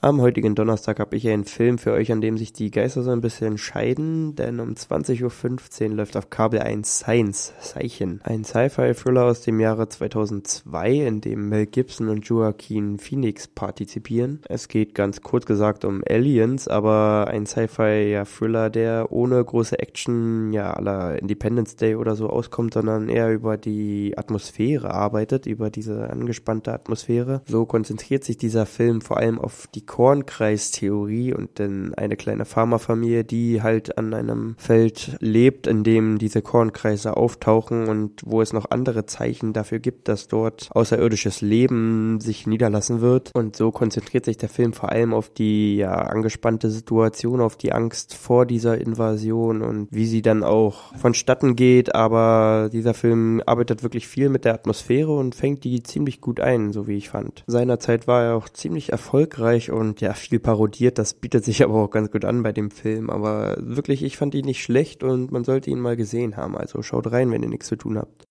Am heutigen Donnerstag habe ich einen Film für euch, an dem sich die Geister so ein bisschen scheiden, denn um 20.15 Uhr läuft auf Kabel 1 Science, Zeichen. Ein Sci-Fi-Thriller aus dem Jahre 2002, in dem Mel Gibson und Joaquin Phoenix partizipieren. Es geht ganz kurz gesagt um Aliens, aber ein Sci-Fi-Thriller, der ohne große Action, ja, aller Independence Day oder so auskommt, sondern eher über die Atmosphäre arbeitet, über diese angespannte Atmosphäre. So konzentriert sich dieser Film vor allem auf die Kornkreistheorie und dann eine kleine Farmerfamilie, die halt an einem Feld lebt, in dem diese Kornkreise auftauchen und wo es noch andere Zeichen dafür gibt, dass dort außerirdisches Leben sich niederlassen wird. Und so konzentriert sich der Film vor allem auf die ja, angespannte Situation, auf die Angst vor dieser Invasion und wie sie dann auch vonstatten geht. Aber dieser Film arbeitet wirklich viel mit der Atmosphäre und fängt die ziemlich gut ein, so wie ich fand. Seinerzeit war er auch ziemlich erfolgreich und ja, viel parodiert. Das bietet sich aber auch ganz gut an bei dem Film. Aber wirklich, ich fand ihn nicht schlecht und man sollte ihn mal gesehen haben. Also schaut rein, wenn ihr nichts zu tun habt.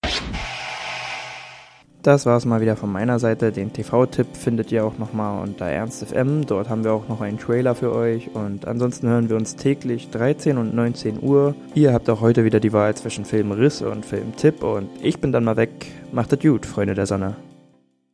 Das war es mal wieder von meiner Seite. Den TV-Tipp findet ihr auch nochmal unter ErnstFM. Dort haben wir auch noch einen Trailer für euch. Und ansonsten hören wir uns täglich 13 und 19 Uhr. Ihr habt auch heute wieder die Wahl zwischen Filmriss und Filmtipp. Und ich bin dann mal weg. Macht es gut, Freunde der Sonne.